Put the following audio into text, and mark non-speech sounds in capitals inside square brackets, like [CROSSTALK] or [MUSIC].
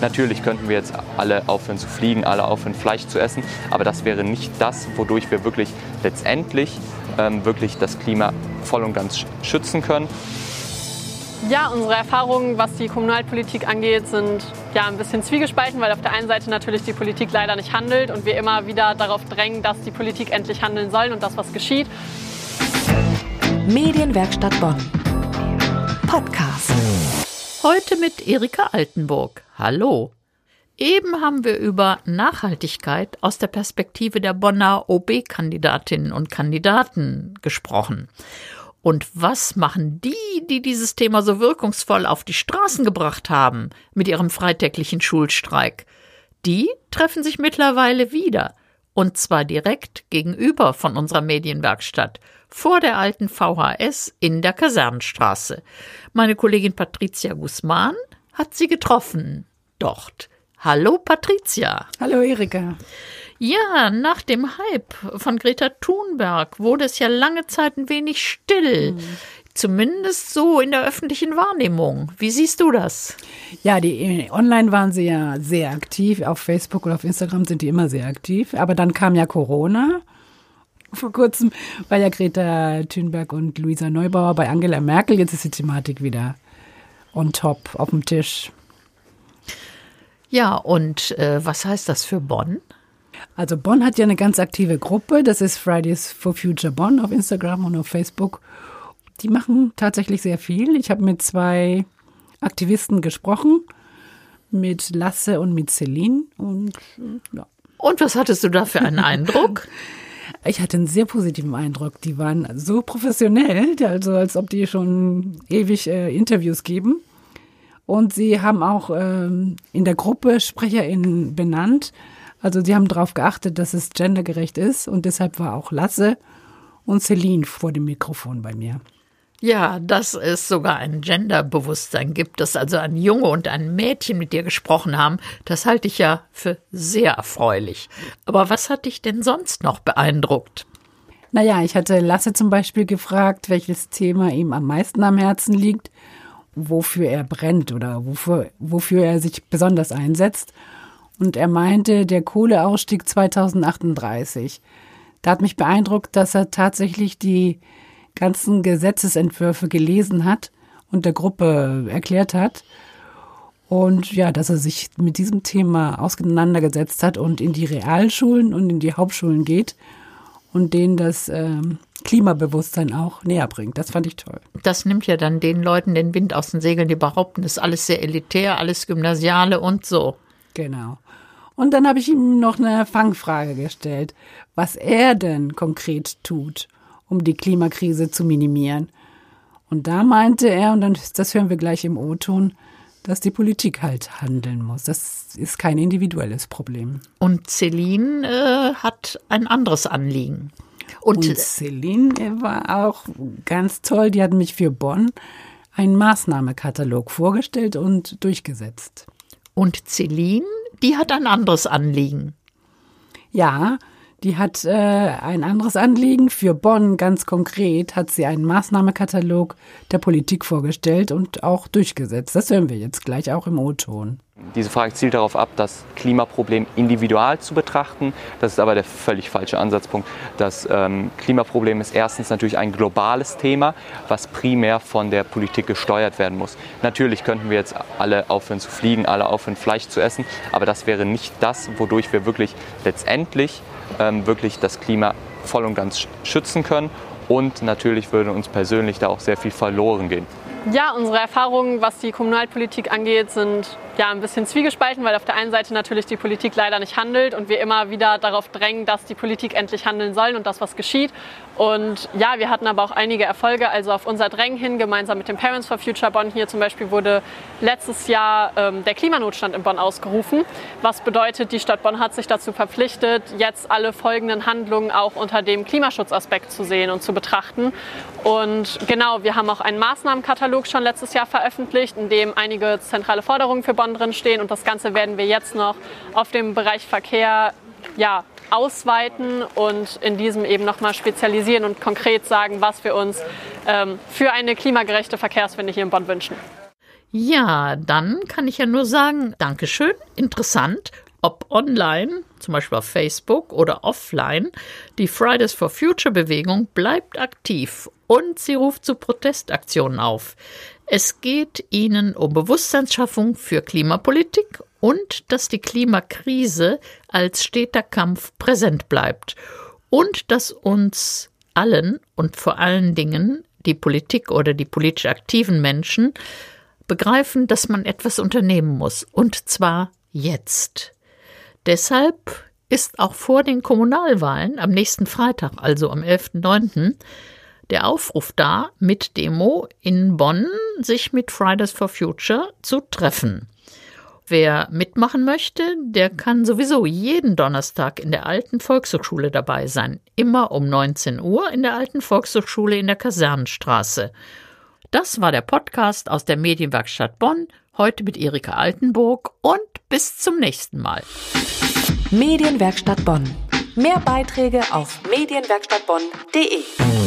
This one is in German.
Natürlich könnten wir jetzt alle aufhören zu fliegen, alle aufhören Fleisch zu essen, aber das wäre nicht das, wodurch wir wirklich letztendlich ähm, wirklich das Klima voll und ganz schützen können. Ja, unsere Erfahrungen, was die Kommunalpolitik angeht, sind ja ein bisschen zwiegespalten, weil auf der einen Seite natürlich die Politik leider nicht handelt und wir immer wieder darauf drängen, dass die Politik endlich handeln soll und das, was geschieht. Medienwerkstatt Bonn. Podcast. Heute mit Erika Altenburg. Hallo. Eben haben wir über Nachhaltigkeit aus der Perspektive der Bonner OB-Kandidatinnen und Kandidaten gesprochen. Und was machen die, die dieses Thema so wirkungsvoll auf die Straßen gebracht haben mit ihrem freitäglichen Schulstreik? Die treffen sich mittlerweile wieder. Und zwar direkt gegenüber von unserer Medienwerkstatt, vor der alten VHS in der Kasernenstraße. Meine Kollegin Patricia Guzman hat sie getroffen. Dort. Hallo Patricia. Hallo Erika. Ja, nach dem Hype von Greta Thunberg wurde es ja lange Zeit ein wenig still. Mhm. Zumindest so in der öffentlichen Wahrnehmung. Wie siehst du das? Ja, die online waren sie ja sehr aktiv. Auf Facebook oder auf Instagram sind die immer sehr aktiv. Aber dann kam ja Corona. Vor kurzem war ja Greta Thunberg und Luisa Neubauer bei Angela Merkel. Jetzt ist die Thematik wieder on top, auf dem Tisch. Ja, und äh, was heißt das für Bonn? Also Bonn hat ja eine ganz aktive Gruppe, das ist Fridays for Future Bonn auf Instagram und auf Facebook. Die machen tatsächlich sehr viel. Ich habe mit zwei Aktivisten gesprochen, mit Lasse und mit Celine. Und, ja. und was hattest du da für einen [LAUGHS] Eindruck? Ich hatte einen sehr positiven Eindruck. Die waren so professionell, also als ob die schon ewig äh, Interviews geben. Und sie haben auch ähm, in der Gruppe SprecherInnen benannt. Also sie haben darauf geachtet, dass es gendergerecht ist und deshalb war auch Lasse und Celine vor dem Mikrofon bei mir. Ja, dass es sogar ein Genderbewusstsein gibt, dass also ein Junge und ein Mädchen mit dir gesprochen haben, das halte ich ja für sehr erfreulich. Aber was hat dich denn sonst noch beeindruckt? Naja, ich hatte Lasse zum Beispiel gefragt, welches Thema ihm am meisten am Herzen liegt, wofür er brennt oder wofür, wofür er sich besonders einsetzt. Und er meinte, der Kohleausstieg 2038. Da hat mich beeindruckt, dass er tatsächlich die ganzen Gesetzesentwürfe gelesen hat und der Gruppe erklärt hat. Und ja, dass er sich mit diesem Thema auseinandergesetzt hat und in die Realschulen und in die Hauptschulen geht und denen das ähm, Klimabewusstsein auch näher bringt. Das fand ich toll. Das nimmt ja dann den Leuten den Wind aus den Segeln, die behaupten, es ist alles sehr elitär, alles Gymnasiale und so. Genau. Und dann habe ich ihm noch eine Fangfrage gestellt, was er denn konkret tut, um die Klimakrise zu minimieren. Und da meinte er, und dann, das hören wir gleich im O-Ton, dass die Politik halt handeln muss. Das ist kein individuelles Problem. Und Celine äh, hat ein anderes Anliegen. Und, und Celine war auch ganz toll. Die hat mich für Bonn einen Maßnahmekatalog vorgestellt und durchgesetzt. Und Celine die hat ein anderes Anliegen. Ja, die hat äh, ein anderes Anliegen. Für Bonn ganz konkret hat sie einen Maßnahmekatalog der Politik vorgestellt und auch durchgesetzt. Das hören wir jetzt gleich auch im O-Ton. Diese Frage zielt darauf ab, das Klimaproblem individual zu betrachten. Das ist aber der völlig falsche Ansatzpunkt. Das ähm, Klimaproblem ist erstens natürlich ein globales Thema, was primär von der Politik gesteuert werden muss. Natürlich könnten wir jetzt alle aufhören zu fliegen, alle aufhören Fleisch zu essen, aber das wäre nicht das, wodurch wir wirklich letztendlich ähm, wirklich das Klima voll und ganz schützen können. Und natürlich würde uns persönlich da auch sehr viel verloren gehen. Ja, unsere Erfahrungen, was die Kommunalpolitik angeht, sind ja ein bisschen zwiegespalten, weil auf der einen Seite natürlich die Politik leider nicht handelt und wir immer wieder darauf drängen, dass die Politik endlich handeln soll und das, was geschieht. Und ja, wir hatten aber auch einige Erfolge. Also auf unser Drängen hin, gemeinsam mit dem Parents for Future Bonn hier zum Beispiel, wurde letztes Jahr ähm, der Klimanotstand in Bonn ausgerufen. Was bedeutet, die Stadt Bonn hat sich dazu verpflichtet, jetzt alle folgenden Handlungen auch unter dem Klimaschutzaspekt zu sehen und zu betrachten. Und genau, wir haben auch einen Maßnahmenkatalog schon letztes Jahr veröffentlicht, in dem einige zentrale Forderungen für Bonn drinstehen. Und das Ganze werden wir jetzt noch auf dem Bereich Verkehr ja, ausweiten und in diesem eben nochmal spezialisieren und konkret sagen, was wir uns ähm, für eine klimagerechte Verkehrswende hier in Bonn wünschen. Ja, dann kann ich ja nur sagen, Dankeschön, interessant, ob online, zum Beispiel auf Facebook oder offline, die Fridays for Future Bewegung bleibt aktiv und sie ruft zu Protestaktionen auf. Es geht ihnen um Bewusstseinsschaffung für Klimapolitik und dass die Klimakrise als steter Kampf präsent bleibt und dass uns allen und vor allen Dingen die Politik oder die politisch aktiven Menschen begreifen, dass man etwas unternehmen muss, und zwar jetzt. Deshalb ist auch vor den Kommunalwahlen am nächsten Freitag, also am 11.09., der Aufruf da, mit Demo in Bonn sich mit Fridays for Future zu treffen. Wer mitmachen möchte, der kann sowieso jeden Donnerstag in der alten Volkshochschule dabei sein. Immer um 19 Uhr in der alten Volkshochschule in der Kasernenstraße. Das war der Podcast aus der Medienwerkstatt Bonn, heute mit Erika Altenburg und bis zum nächsten Mal. Medienwerkstatt Bonn. Mehr Beiträge auf medienwerkstattbonn.de.